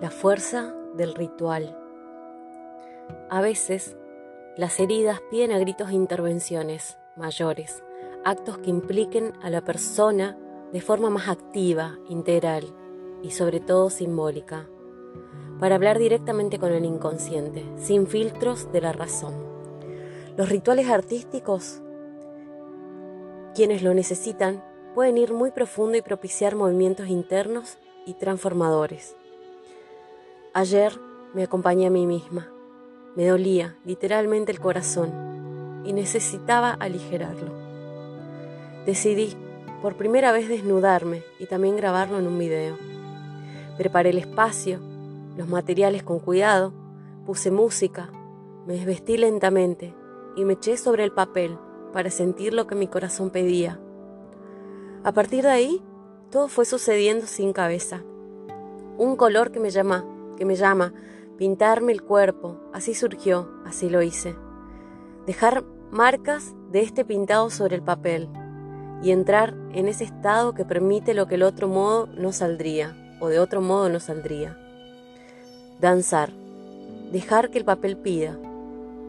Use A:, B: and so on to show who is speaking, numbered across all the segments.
A: La fuerza del ritual. A veces, las heridas piden a gritos intervenciones mayores, actos que impliquen a la persona de forma más activa, integral y sobre todo simbólica, para hablar directamente con el inconsciente, sin filtros de la razón. Los rituales artísticos, quienes lo necesitan, pueden ir muy profundo y propiciar movimientos internos y transformadores. Ayer me acompañé a mí misma. Me dolía literalmente el corazón y necesitaba aligerarlo. Decidí por primera vez desnudarme y también grabarlo en un video. Preparé el espacio, los materiales con cuidado, puse música, me desvestí lentamente y me eché sobre el papel para sentir lo que mi corazón pedía. A partir de ahí, todo fue sucediendo sin cabeza. Un color que me llama que me llama, pintarme el cuerpo, así surgió, así lo hice. Dejar marcas de este pintado sobre el papel y entrar en ese estado que permite lo que el otro modo no saldría o de otro modo no saldría. Danzar, dejar que el papel pida,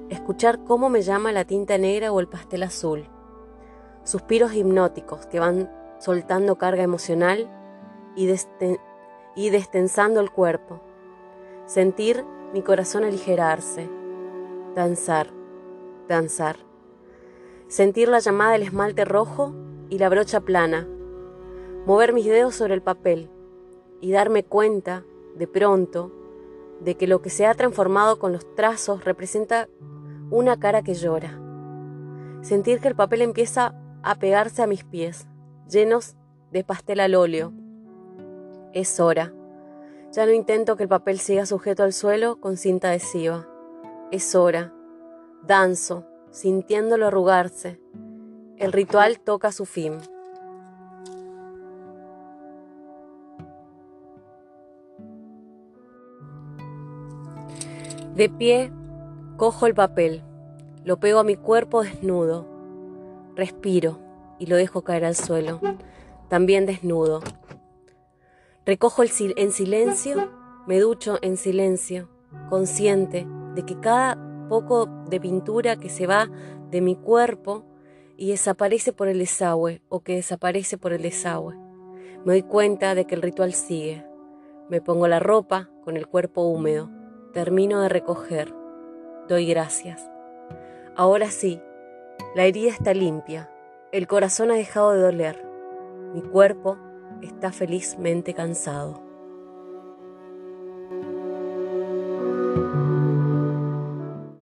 A: escuchar cómo me llama la tinta negra o el pastel azul, suspiros hipnóticos que van soltando carga emocional y, y destensando el cuerpo sentir mi corazón aligerarse, danzar, danzar, sentir la llamada del esmalte rojo y la brocha plana, mover mis dedos sobre el papel y darme cuenta, de pronto, de que lo que se ha transformado con los trazos representa una cara que llora. Sentir que el papel empieza a pegarse a mis pies, llenos de pastel al óleo. Es hora. Ya no intento que el papel siga sujeto al suelo con cinta adhesiva. Es hora. Danzo, sintiéndolo arrugarse. El ritual toca su fin. De pie, cojo el papel, lo pego a mi cuerpo desnudo, respiro y lo dejo caer al suelo, también desnudo. Recojo el en silencio, me ducho en silencio, consciente de que cada poco de pintura que se va de mi cuerpo y desaparece por el desagüe o que desaparece por el desagüe. Me doy cuenta de que el ritual sigue. Me pongo la ropa con el cuerpo húmedo. Termino de recoger. Doy gracias. Ahora sí, la herida está limpia. El corazón ha dejado de doler. Mi cuerpo está felizmente cansado.